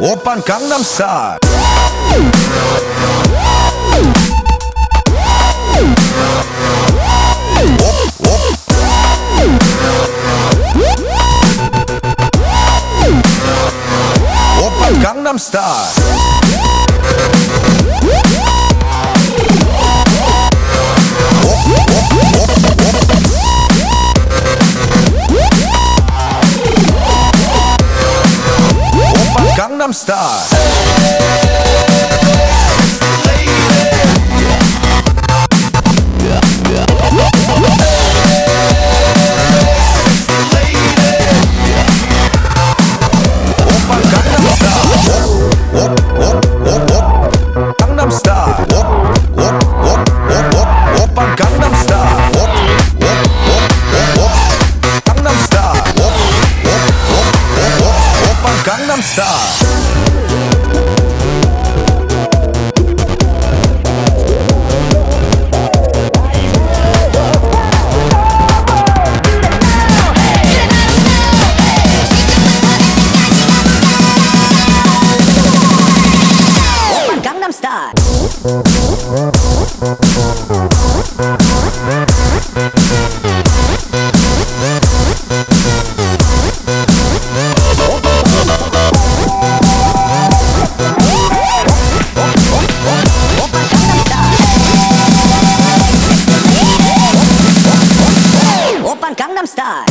Open Gangnam Style. Gangnam Style. Gangnam Style. Star. Gangnam Star.